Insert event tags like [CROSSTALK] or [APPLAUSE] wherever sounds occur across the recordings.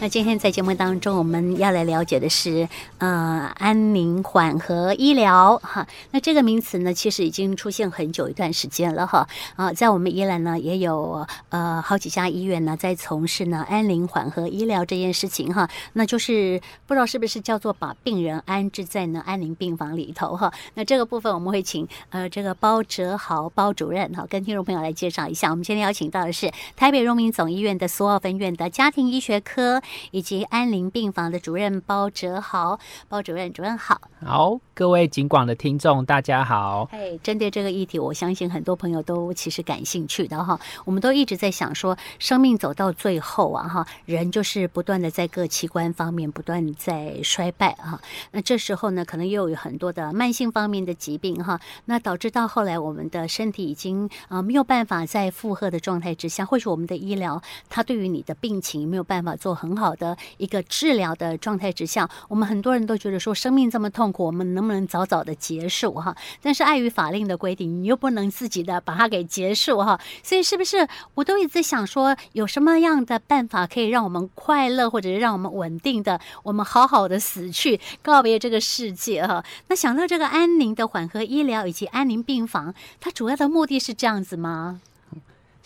那今天在节目当中，我们要来了解的是，呃，安宁缓和医疗哈。那这个名词呢，其实已经出现很久一段时间了哈。啊，在我们宜兰呢，也有呃好几家医院呢，在从事呢安宁缓和医疗这件事情哈。那就是不知道是不是叫做把病人安置在呢安宁病房里头哈。那这个部分我们会请呃这个包哲豪包主任哈，跟听众朋友来介绍一下。我们今天邀请到的是台北荣民总医院的苏澳分院的家庭医学科。以及安宁病房的主任包哲豪，包主任，主任好。好，各位警广的听众，大家好。哎，针对这个议题，我相信很多朋友都其实感兴趣的哈。我们都一直在想说，生命走到最后啊哈，人就是不断的在各器官方面不断在衰败啊。那这时候呢，可能又有很多的慢性方面的疾病哈，那导致到后来我们的身体已经啊没有办法在负荷的状态之下，或许我们的医疗它对于你的病情没有办法做很好好的一个治疗的状态之下，我们很多人都觉得说生命这么痛苦，我们能不能早早的结束哈？但是碍于法令的规定，你又不能自己的把它给结束哈。所以是不是我都一直想说，有什么样的办法可以让我们快乐，或者是让我们稳定的，我们好好的死去，告别这个世界哈？那想到这个安宁的缓和医疗以及安宁病房，它主要的目的是这样子吗？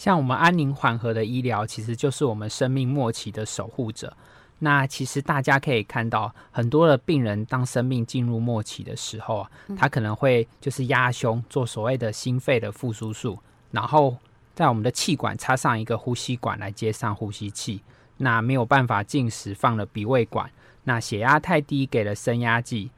像我们安宁缓和的医疗，其实就是我们生命末期的守护者。那其实大家可以看到，很多的病人当生命进入末期的时候啊，他可能会就是压胸做所谓的心肺的复苏术，然后在我们的气管插上一个呼吸管来接上呼吸器。那没有办法进食，放了鼻胃管。那血压太低，给了升压剂。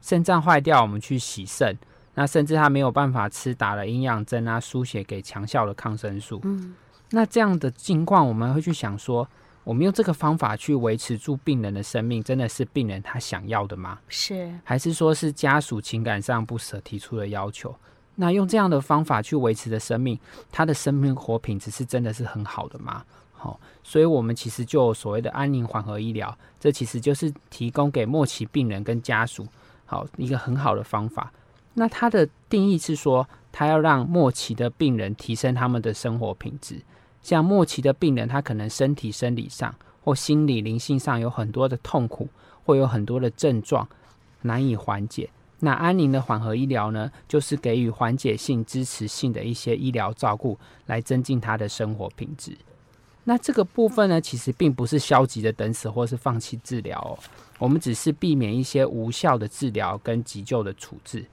肾脏坏掉，我们去洗肾。那甚至他没有办法吃，打了营养针啊，输血给强效的抗生素。嗯，那这样的情况，我们会去想说。我们用这个方法去维持住病人的生命，真的是病人他想要的吗？是，还是说是家属情感上不舍提出的要求？那用这样的方法去维持的生命，他的生命活品质是真的是很好的吗？好、哦，所以我们其实就所谓的安宁缓和医疗，这其实就是提供给末期病人跟家属好一个很好的方法。那它的定义是说，他要让末期的病人提升他们的生活品质。像末期的病人，他可能身体生理上或心理灵性上有很多的痛苦，会有很多的症状难以缓解。那安宁的缓和医疗呢，就是给予缓解性、支持性的一些医疗照顾，来增进他的生活品质。那这个部分呢，其实并不是消极的等死或是放弃治疗哦，我们只是避免一些无效的治疗跟急救的处置，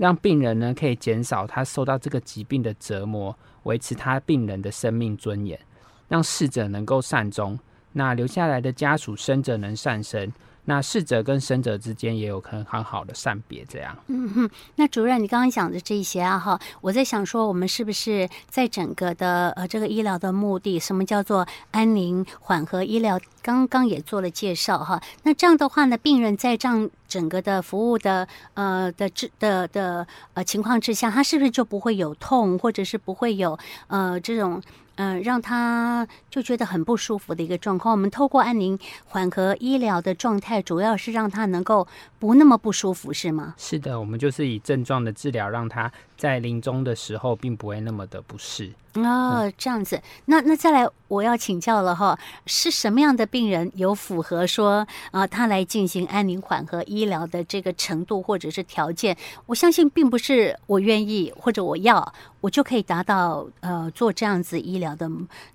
让病人呢可以减少他受到这个疾病的折磨。维持他病人的生命尊严，让逝者能够善终，那留下来的家属生者能善生，那逝者跟生者之间也有可能很好的善别。这样，嗯哼。那主任，你刚刚讲的这些啊，哈，我在想说，我们是不是在整个的呃这个医疗的目的，什么叫做安宁缓和医疗？刚刚也做了介绍哈。那这样的话呢，病人在这样整个的服务的呃的治的的呃情况之下，他是不是就不会有痛，或者是不会有呃这种？嗯、让他就觉得很不舒服的一个状况。我们透过安宁缓和医疗的状态，主要是让他能够不那么不舒服，是吗？是的，我们就是以症状的治疗，让他在临终的时候并不会那么的不适。哦，这样子，那那再来，我要请教了哈，是什么样的病人有符合说啊，他来进行安宁缓和医疗的这个程度或者是条件？我相信并不是我愿意或者我要，我就可以达到呃做这样子医疗的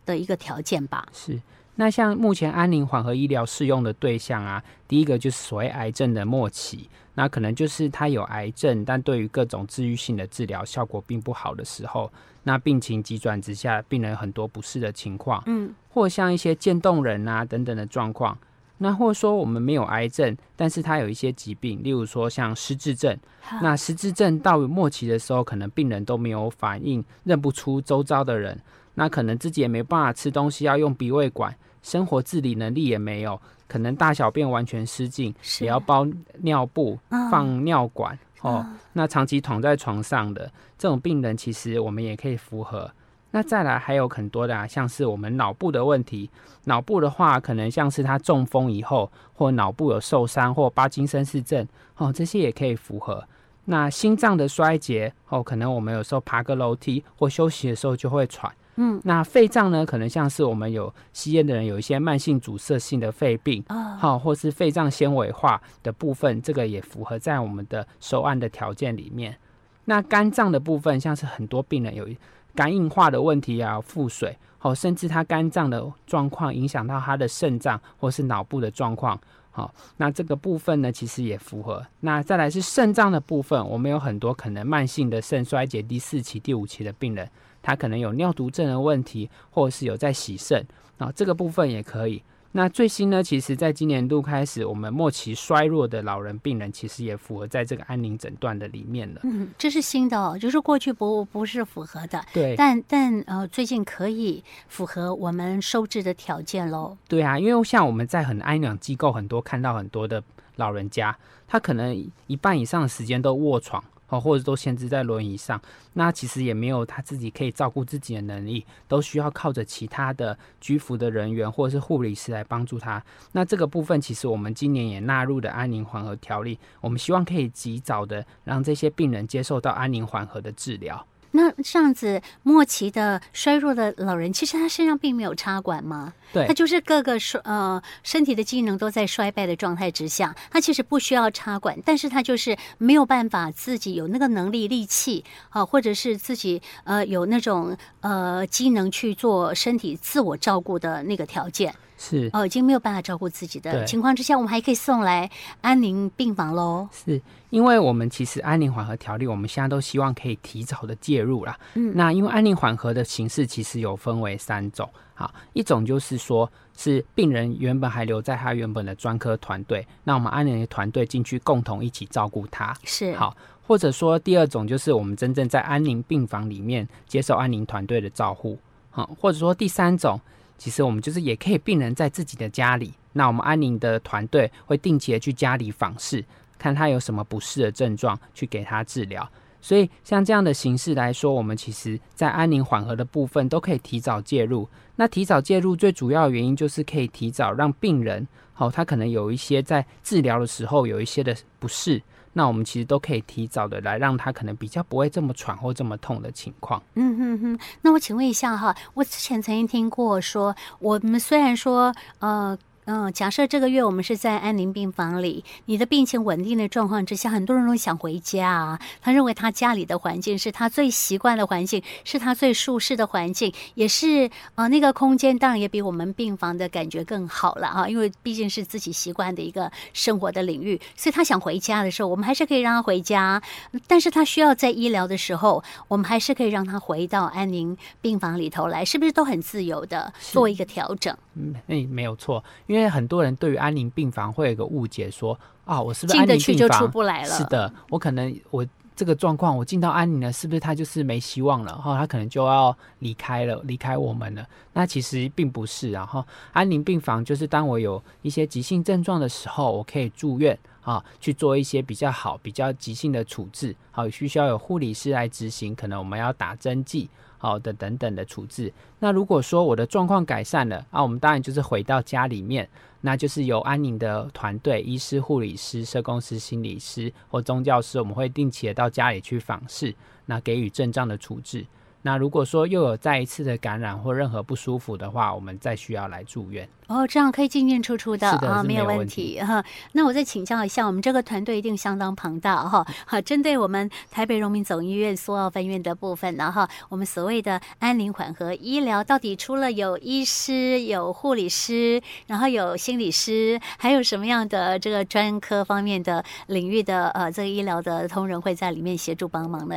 的一个条件吧？是。那像目前安宁缓和医疗适用的对象啊，第一个就是所谓癌症的末期，那可能就是他有癌症，但对于各种治愈性的治疗效果并不好的时候。那病情急转直下，病人很多不适的情况，嗯，或像一些渐冻人啊等等的状况，那或者说我们没有癌症，但是他有一些疾病，例如说像失智症，那失智症到末期的时候，可能病人都没有反应，认不出周遭的人，那可能自己也没办法吃东西，要用鼻胃管，生活自理能力也没有，可能大小便完全失禁，也要包尿布，放尿管。哦，那长期躺在床上的这种病人，其实我们也可以符合。那再来还有很多的啊，像是我们脑部的问题，脑部的话，可能像是他中风以后，或脑部有受伤，或帕金森氏症，哦，这些也可以符合。那心脏的衰竭，哦，可能我们有时候爬个楼梯或休息的时候就会喘，嗯，那肺脏呢，可能像是我们有吸烟的人有一些慢性阻塞性的肺病啊，好、哦，或是肺脏纤维化的部分，这个也符合在我们的收案的条件里面。那肝脏的部分，像是很多病人有肝硬化的问题啊，腹水，好，甚至他肝脏的状况影响到他的肾脏或是脑部的状况，好，那这个部分呢，其实也符合。那再来是肾脏的部分，我们有很多可能慢性的肾衰竭第四期、第五期的病人，他可能有尿毒症的问题，或者是有在洗肾，啊，这个部分也可以。那最新呢，其实在今年度开始，我们末期衰弱的老人病人，其实也符合在这个安宁诊断的里面了。嗯，这是新的哦，就是过去不不是符合的。对，但但呃，最近可以符合我们收治的条件喽。对啊，因为像我们在很安养机构很多看到很多的老人家，他可能一半以上的时间都卧床。或者都限制在轮椅上，那其实也没有他自己可以照顾自己的能力，都需要靠着其他的居服的人员或者是护理师来帮助他。那这个部分，其实我们今年也纳入了安宁缓和条例，我们希望可以及早的让这些病人接受到安宁缓和的治疗。那这样子末期的衰弱的老人，其实他身上并没有插管吗？对，他就是各个衰呃身体的机能都在衰败的状态之下，他其实不需要插管，但是他就是没有办法自己有那个能力力气啊，或者是自己呃有那种呃机能去做身体自我照顾的那个条件。是哦，已经没有办法照顾自己的情况之下，我们还可以送来安宁病房喽。是因为我们其实安宁缓和条例，我们现在都希望可以提早的介入啦。嗯，那因为安宁缓和的形式其实有分为三种，好，一种就是说是病人原本还留在他原本的专科团队，那我们安宁的团队进去共同一起照顾他，是好，或者说第二种就是我们真正在安宁病房里面接受安宁团队的照护，好，或者说第三种。其实我们就是也可以，病人在自己的家里，那我们安宁的团队会定期的去家里访视，看他有什么不适的症状，去给他治疗。所以像这样的形式来说，我们其实在安宁缓和的部分都可以提早介入。那提早介入最主要的原因就是可以提早让病人，好，他可能有一些在治疗的时候有一些的不适。那我们其实都可以提早的来让他可能比较不会这么喘或这么痛的情况。嗯哼哼，那我请问一下哈，我之前曾经听过说，我们虽然说呃。嗯，假设这个月我们是在安宁病房里，你的病情稳定的状况之下，很多人都想回家啊。他认为他家里的环境是他最习惯的环境，是他最舒适的环境，也是啊、呃，那个空间当然也比我们病房的感觉更好了啊，因为毕竟是自己习惯的一个生活的领域，所以他想回家的时候，我们还是可以让他回家。但是他需要在医疗的时候，我们还是可以让他回到安宁病房里头来，是不是都很自由的做一个调整？嗯，诶，没有错。因为很多人对于安宁病房会有一个误解，说啊，我是不是安宁病房进得去就出不来了？是的，我可能我这个状况，我进到安宁了，是不是他就是没希望了？哈，他可能就要离开了，离开我们了。那其实并不是，然后安宁病房就是当我有一些急性症状的时候，我可以住院啊，去做一些比较好、比较急性的处置。好，需需要有护理师来执行，可能我们要打针剂。好的，等等的处置。那如果说我的状况改善了，啊，我们当然就是回到家里面，那就是由安宁的团队，医师、护理师、社工师、心理师或宗教师，我们会定期的到家里去访视，那给予症状的处置。那如果说又有再一次的感染或任何不舒服的话，我们再需要来住院。哦，这样可以进进出出的啊，没有问题哈。那我再请教一下，我们这个团队一定相当庞大哈。好，针对我们台北荣民总医院苏澳分院的部分呢哈，我们所谓的安宁缓和医疗，到底除了有医师、有护理师，然后有心理师，还有什么样的这个专科方面的领域的呃这个医疗的同仁会在里面协助帮忙呢？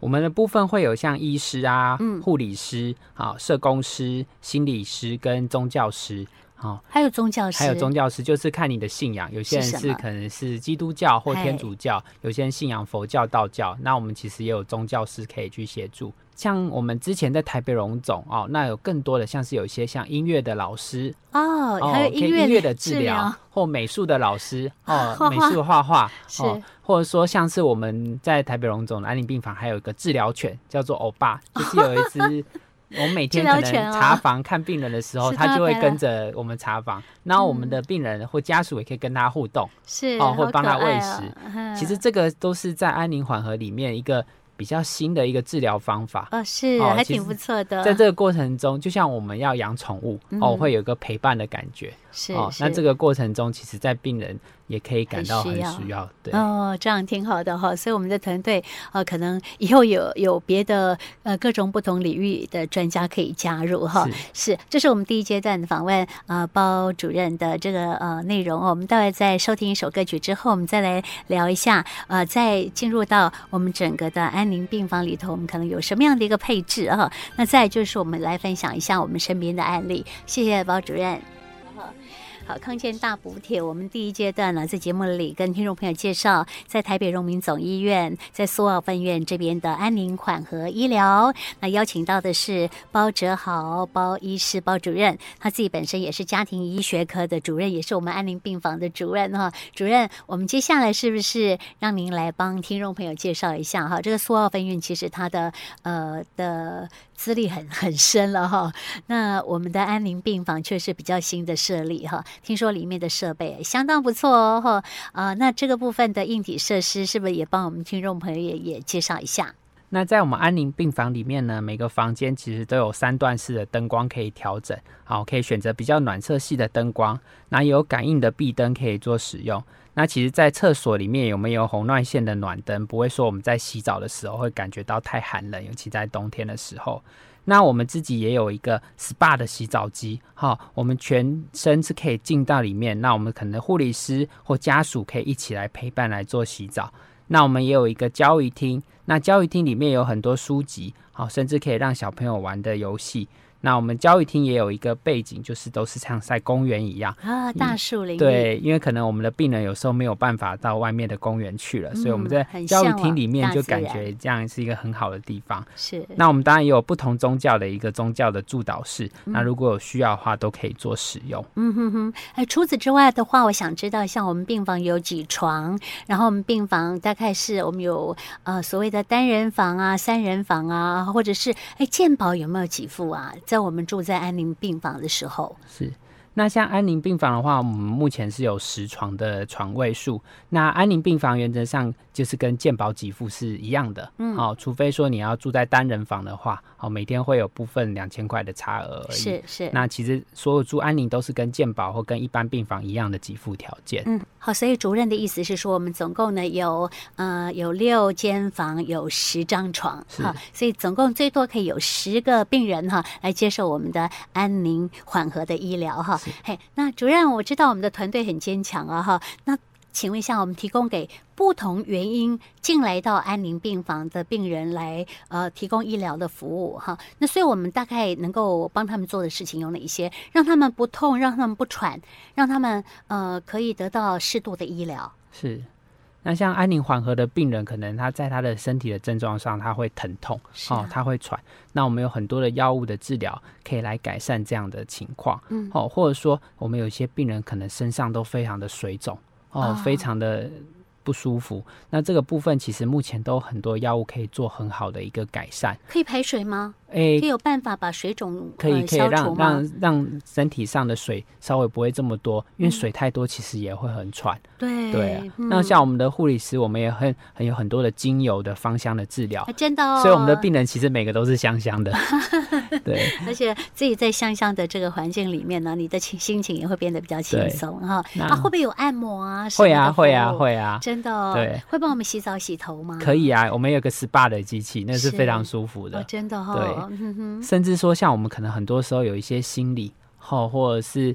我们的部分会有像医师啊、护理师、好、嗯、社工师、心理师跟宗教师，好，还有宗教师，还有宗教师，就是看你的信仰，有些人是可能是基督教或天主教，有些人信仰佛教、道教，那我们其实也有宗教师可以去协助。像我们之前在台北荣总哦，那有更多的像是有一些像音乐的老师。哦，还有音乐、音乐的治疗或美术的老师 [LAUGHS] 哦，美术画画哦，或者说像是我们在台北荣总的安宁病房还有一个治疗犬叫做欧巴，就是有一只我们每天可能查房看病人的时候，他就会跟着我们查房，然后我们的病人或家属也可以跟他互动，是哦，或帮他喂食。其实这个都是在安宁缓和里面一个。比较新的一个治疗方法。哦，是，哦、还挺不错的。在这个过程中，就像我们要养宠物、嗯、哦，会有一个陪伴的感觉。是，哦，那这个过程中，其实在病人也可以感到很需要。需要对哦，这样挺好的哈。所以我们的团队呃，可能以后有有别的呃各种不同领域的专家可以加入哈。是，是，这是我们第一阶段的访问呃包主任的这个呃内容。我们待会在收听一首歌曲之后，我们再来聊一下呃，再进入到我们整个的安宁病房里头，我们可能有什么样的一个配置啊？那再就是我们来分享一下我们身边的案例。谢谢包主任。好，康健大补贴，我们第一阶段呢，在节目里跟听众朋友介绍，在台北荣民总医院，在苏澳分院这边的安宁缓和医疗，那邀请到的是包哲豪包医师包主任，他自己本身也是家庭医学科的主任，也是我们安宁病房的主任哈。主任，我们接下来是不是让您来帮听众朋友介绍一下哈？这个苏澳分院其实它的呃的资历很很深了哈。那我们的安宁病房却是比较新的设立哈。听说里面的设备相当不错哦，哈啊，那这个部分的硬体设施是不是也帮我们听众朋友也也介绍一下？那在我们安宁病房里面呢，每个房间其实都有三段式的灯光可以调整，好，可以选择比较暖色系的灯光，那有感应的壁灯可以做使用。那其实，在厕所里面有没有红外线的暖灯，不会说我们在洗澡的时候会感觉到太寒冷，尤其在冬天的时候。那我们自己也有一个 SPA 的洗澡机，哈，我们全身是可以进到里面。那我们可能护理师或家属可以一起来陪伴来做洗澡。那我们也有一个交易厅，那交易厅里面有很多书籍，好，甚至可以让小朋友玩的游戏。那我们教育厅也有一个背景，就是都是像在公园一样啊，大树林。对，因为可能我们的病人有时候没有办法到外面的公园去了，嗯、所以我们在教育厅里面就感觉这样是一个很好的地方。是。那我们当然也有不同宗教的一个宗教的助导室，嗯、那如果有需要的话，都可以做使用。嗯哼哼。哎，除此之外的话，我想知道，像我们病房有几床？然后我们病房大概是我们有呃所谓的单人房啊、三人房啊，或者是哎健保有没有几副啊？在我们住在安宁病房的时候，是。那像安宁病房的话，我们目前是有十床的床位数。那安宁病房原则上就是跟健保给付是一样的，嗯，好，除非说你要住在单人房的话，好，每天会有部分两千块的差额而已。是是。那其实所有住安宁都是跟健保或跟一般病房一样的给付条件。嗯，好，所以主任的意思是说，我们总共呢有呃有六间房，有十张床，好，所以总共最多可以有十个病人哈来接受我们的安宁缓和的医疗哈。嘿，那主任，我知道我们的团队很坚强啊，哈。那请问一下，我们提供给不同原因进来到安宁病房的病人来呃提供医疗的服务哈。那所以我们大概能够帮他们做的事情有哪一些？让他们不痛，让他们不喘，让他们呃可以得到适度的医疗。是。那像安宁缓和的病人，可能他在他的身体的症状上，他会疼痛，啊、哦，他会喘。那我们有很多的药物的治疗，可以来改善这样的情况。嗯，哦，或者说我们有一些病人可能身上都非常的水肿，哦，哦非常的。不舒服，那这个部分其实目前都有很多药物可以做很好的一个改善。可以排水吗？可以有办法把水肿可以可以让让让身体上的水稍微不会这么多，因为水太多其实也会很喘。对对那像我们的护理师，我们也很很有很多的精油的芳香的治疗，真的哦。所以我们的病人其实每个都是香香的。[LAUGHS] 对，而且自己在香香的这个环境里面呢，你的情心情也会变得比较轻松哈。啊，会不会有按摩啊？会啊，会啊，会啊，真。的对，会帮我们洗澡洗头吗？可以啊，我们有个 SPA 的机器，那是非常舒服的。哦、真的哈、哦，对，嗯、甚至说像我们可能很多时候有一些心理或或者是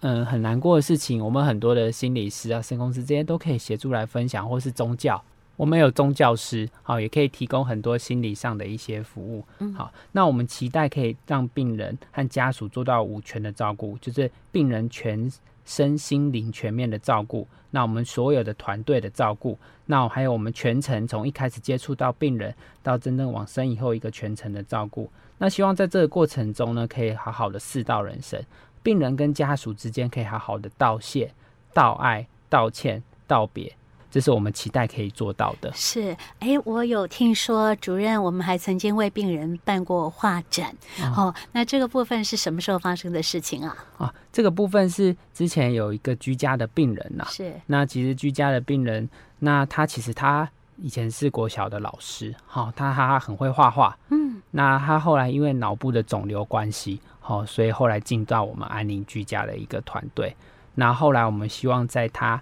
嗯很难过的事情，我们很多的心理师啊、社工师这些都可以协助来分享，或是宗教，我们有宗教师，好，也可以提供很多心理上的一些服务。嗯，好，那我们期待可以让病人和家属做到五权的照顾，就是病人全。身心灵全面的照顾，那我们所有的团队的照顾，那还有我们全程从一开始接触到病人，到真正往生以后一个全程的照顾，那希望在这个过程中呢，可以好好的四道人生，病人跟家属之间可以好好的道谢、道爱、道歉、道别。这是我们期待可以做到的。是，哎，我有听说主任，我们还曾经为病人办过画展。嗯、哦，那这个部分是什么时候发生的事情啊？啊，这个部分是之前有一个居家的病人呐、啊。是。那其实居家的病人，那他其实他以前是国小的老师，好，他他很会画画，嗯，那他后来因为脑部的肿瘤关系，好，所以后来进到我们安宁居家的一个团队。那后来我们希望在他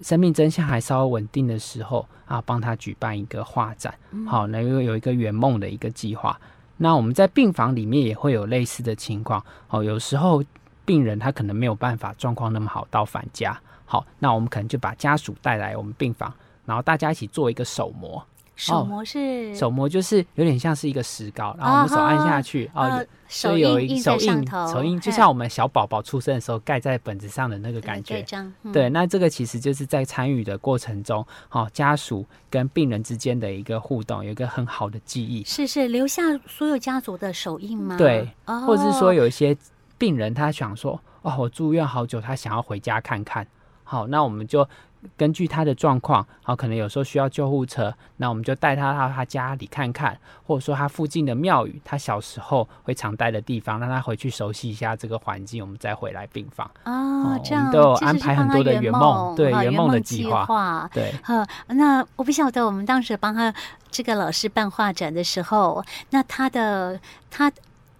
生命真相还稍微稳定的时候啊，帮他举办一个画展，好，能够有一个圆梦的一个计划。那我们在病房里面也会有类似的情况，哦，有时候病人他可能没有办法状况那么好到返家，好，那我们可能就把家属带来我们病房，然后大家一起做一个手模。手模是、哦、手模，就是有点像是一个石膏，然后我们手按下去，哦，哦所以有一手印，手印就像我们小宝宝出生的时候盖在本子上的那个感觉。嗯、对，那这个其实就是在参与的过程中，哦，家属跟病人之间的一个互动，有一个很好的记忆。是是，留下所有家族的手印吗？对，哦、或者是说有一些病人他想说，哦，我住院好久，他想要回家看看。好，那我们就。根据他的状况，好，可能有时候需要救护车，那我们就带他到他家里看看，或者说他附近的庙宇，他小时候会常待的地方，让他回去熟悉一下这个环境，我们再回来病房。哦，这样，都有安排很多的圆梦，对圆梦的计划。对，呃，那我不晓得我们当时帮他这个老师办画展的时候，那他的他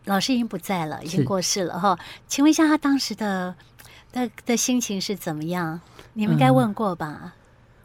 老师已经不在了，已经过世了哈。请问一下，他当时的的的心情是怎么样？你们应该问过吧？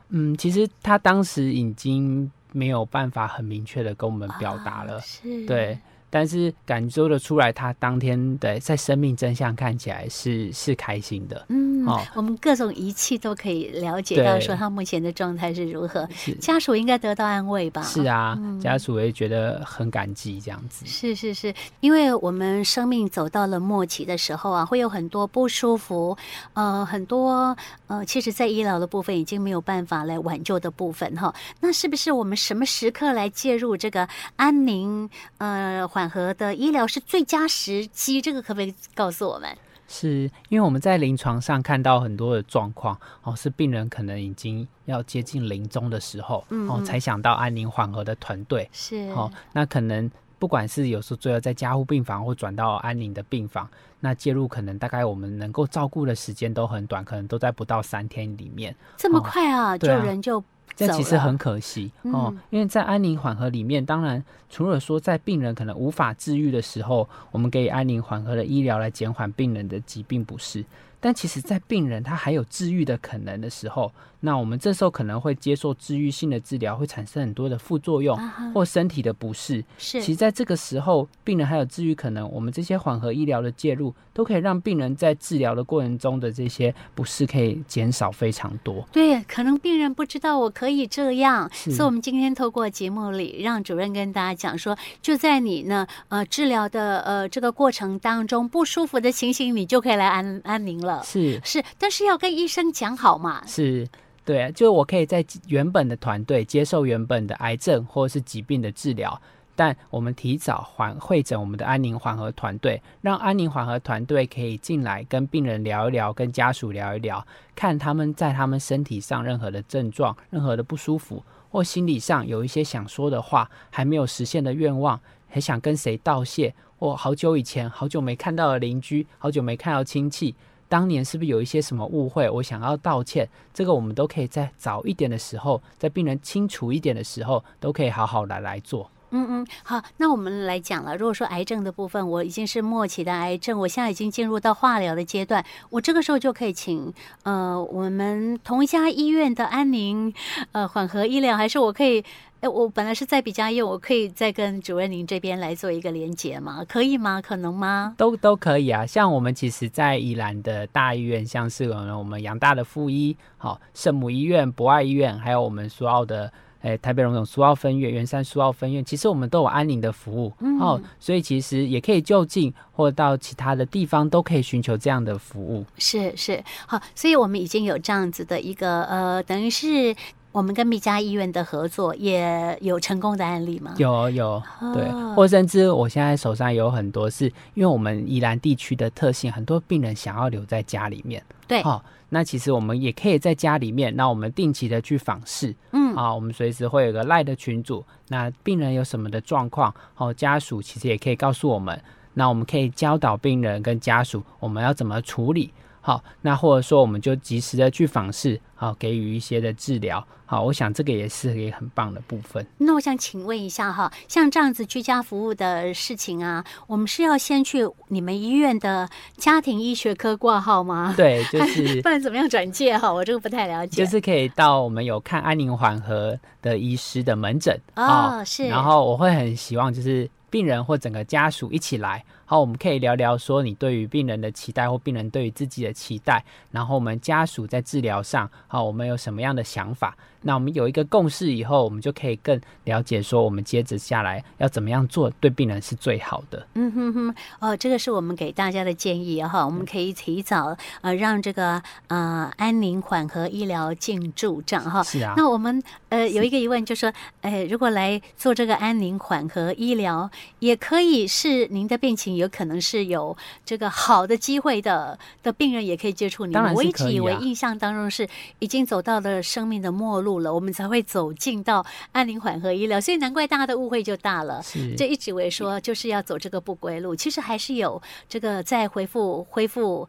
嗯，其实他当时已经没有办法很明确的跟我们表达了，哦、是对。但是感受得出来，他当天的在生命真相看起来是是开心的。嗯，哦、我们各种仪器都可以了解到说他目前的状态是如何。家属应该得到安慰吧？是啊，嗯、家属也觉得很感激这样子。是是是，因为我们生命走到了末期的时候啊，会有很多不舒服，呃，很多呃，其实在医疗的部分已经没有办法来挽救的部分哈。那是不是我们什么时刻来介入这个安宁？呃。缓和的医疗是最佳时机，这个可不可以告诉我们？是因为我们在临床上看到很多的状况哦，是病人可能已经要接近临终的时候，嗯嗯哦，才想到安宁缓和的团队是哦。那可能不管是有时候最后在加护病房或转到安宁的病房，那介入可能大概我们能够照顾的时间都很短，可能都在不到三天里面。这么快啊，就、哦、人就。这其实很可惜哦，因为在安宁缓和里面，当然除了说在病人可能无法治愈的时候，我们给予安宁缓和的医疗来减缓病人的疾病不适，但其实在病人他还有治愈的可能的时候。那我们这时候可能会接受治愈性的治疗，会产生很多的副作用或身体的不适。是，其实在这个时候，病人还有治愈可能，我们这些缓和医疗的介入，都可以让病人在治疗的过程中的这些不适可以减少非常多。对，可能病人不知道我可以这样，所以我们今天透过节目里，让主任跟大家讲说，就在你呢呃治疗的呃这个过程当中，不舒服的情形，你就可以来安安宁了。是是，但是要跟医生讲好嘛。是。对，就我可以在原本的团队接受原本的癌症或者是疾病的治疗，但我们提早缓会诊我们的安宁缓和团队，让安宁缓和团队可以进来跟病人聊一聊，跟家属聊一聊，看他们在他们身体上任何的症状、任何的不舒服，或心理上有一些想说的话，还没有实现的愿望，还想跟谁道谢，或好久以前好久没看到的邻居，好久没看到亲戚。当年是不是有一些什么误会？我想要道歉，这个我们都可以在早一点的时候，在病人清楚一点的时候，都可以好好的来做。嗯嗯，好，那我们来讲了。如果说癌症的部分，我已经是末期的癌症，我现在已经进入到化疗的阶段，我这个时候就可以请呃我们同一家医院的安宁呃缓和医疗，还是我可以？哎，我本来是在比嘉医院，我可以再跟主任您这边来做一个连结吗？可以吗？可能吗？都都可以啊。像我们其实，在宜兰的大医院，像是我们我们阳大的附医、好圣母医院、博爱医院，还有我们苏澳的诶台北荣总苏澳分院、圆山苏澳分院，其实我们都有安宁的服务。嗯，哦，所以其实也可以就近或到其他的地方，都可以寻求这样的服务。是是，好，所以我们已经有这样子的一个呃，等于是。我们跟密家医院的合作也有成功的案例吗？有有，对，或甚至我现在手上有很多是，因为我们宜兰地区的特性，很多病人想要留在家里面。对，好、哦，那其实我们也可以在家里面，那我们定期的去访视，啊，我们随时会有个赖的群组，那病人有什么的状况，哦，家属其实也可以告诉我们，那我们可以教导病人跟家属我们要怎么处理。好，那或者说我们就及时的去访视，好，给予一些的治疗。好，我想这个也是一个很棒的部分。那我想请问一下哈，像这样子居家服务的事情啊，我们是要先去你们医院的家庭医学科挂号吗？[LAUGHS] 对，就是不然怎么样转介哈？我这个不太了解。就是可以到我们有看安宁缓和的医师的门诊哦，是。然后我会很希望就是病人或整个家属一起来。好，我们可以聊聊说你对于病人的期待，或病人对于自己的期待，然后我们家属在治疗上，好，我们有什么样的想法？那我们有一个共识以后，我们就可以更了解说，我们接着下来要怎么样做，对病人是最好的。嗯哼哼，哦，这个是我们给大家的建议哈，我们可以提早呃让这个呃安宁缓和医疗进驻这样哈。是啊。那我们呃有一个疑问，就是说，哎，如果来做这个安宁缓和医疗，也可以是您的病情。有可能是有这个好的机会的的病人也可以接触你们。我一直以为印象当中是已经走到了生命的末路了，我们才会走进到安宁缓和医疗，所以难怪大家的误会就大了。是，就一直以为说就是要走这个不归路，其实还是有这个在恢复恢复。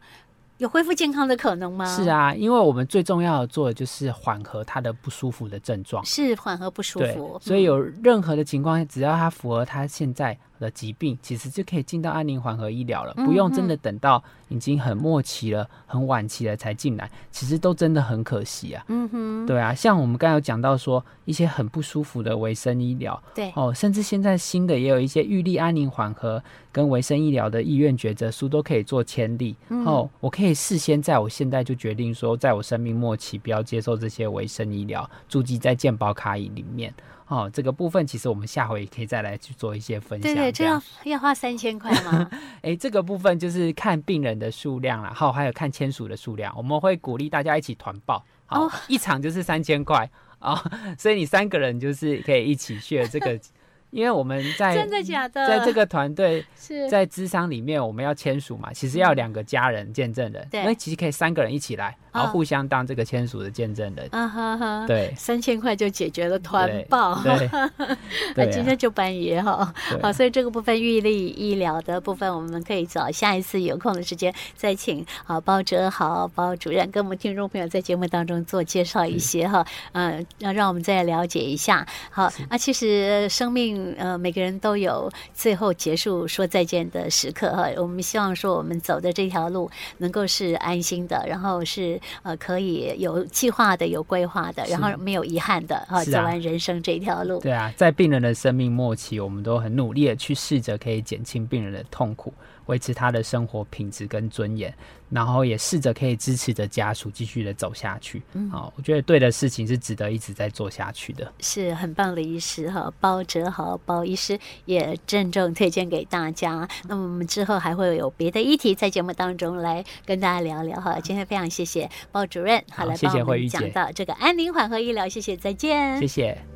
有恢复健康的可能吗？是啊，因为我们最重要的做的就是缓和他的不舒服的症状，是缓和不舒服。所以有任何的情况，只要他符合他现在的疾病，其实就可以进到安宁缓和医疗了，不用真的等到已经很末期了、很晚期了才进来，其实都真的很可惜啊。嗯哼，对啊，像我们刚才有讲到说一些很不舒服的维生医疗，对哦，甚至现在新的也有一些预立安宁缓和跟维生医疗的意愿抉择书都可以做签立。哦，我可以事先在我现在就决定说，在我生命末期不要接受这些维生医疗，注记在健保卡里面。哦，这个部分其实我们下回也可以再来去做一些分享。对对，这要要花三千块吗？[LAUGHS] 哎，这个部分就是看病人的数量啦，好，还有看签署的数量。我们会鼓励大家一起团报，好，哦、一场就是三千块啊、哦，所以你三个人就是可以一起 share 这个。因为我们在真的假的，在这个团队是。在智商里面，我们要签署嘛，其实要两个家人见证人，对，因为其实可以三个人一起来，然后互相当这个签署的见证人。啊哈哈，对，三千块就解决了团报，对，[LAUGHS] 那今天就办爷哈，好，所以这个部分预立医疗的部分，我们可以找下一次有空的时间再请啊包哲豪包主任跟我们听众朋友在节目当中做介绍一些哈，嗯，要让我们再了解一下。好，啊，其实生命。呃，每个人都有最后结束说再见的时刻哈。我们希望说我们走的这条路能够是安心的，然后是呃可以有计划的、有规划的，然后没有遗憾的哈。走完人生这条路。对啊，在病人的生命末期，我们都很努力的去试着可以减轻病人的痛苦。维持他的生活品质跟尊严，然后也试着可以支持着家属继续的走下去。嗯，好，我觉得对的事情是值得一直在做下去的，是很棒的医师哈，包哲豪包医师也郑重推荐给大家。那么我们之后还会有别的议题在节目当中来跟大家聊聊哈。今天非常谢谢包主任，好，来帮我们讲到这个安宁缓和医疗，谢谢，再见，谢谢。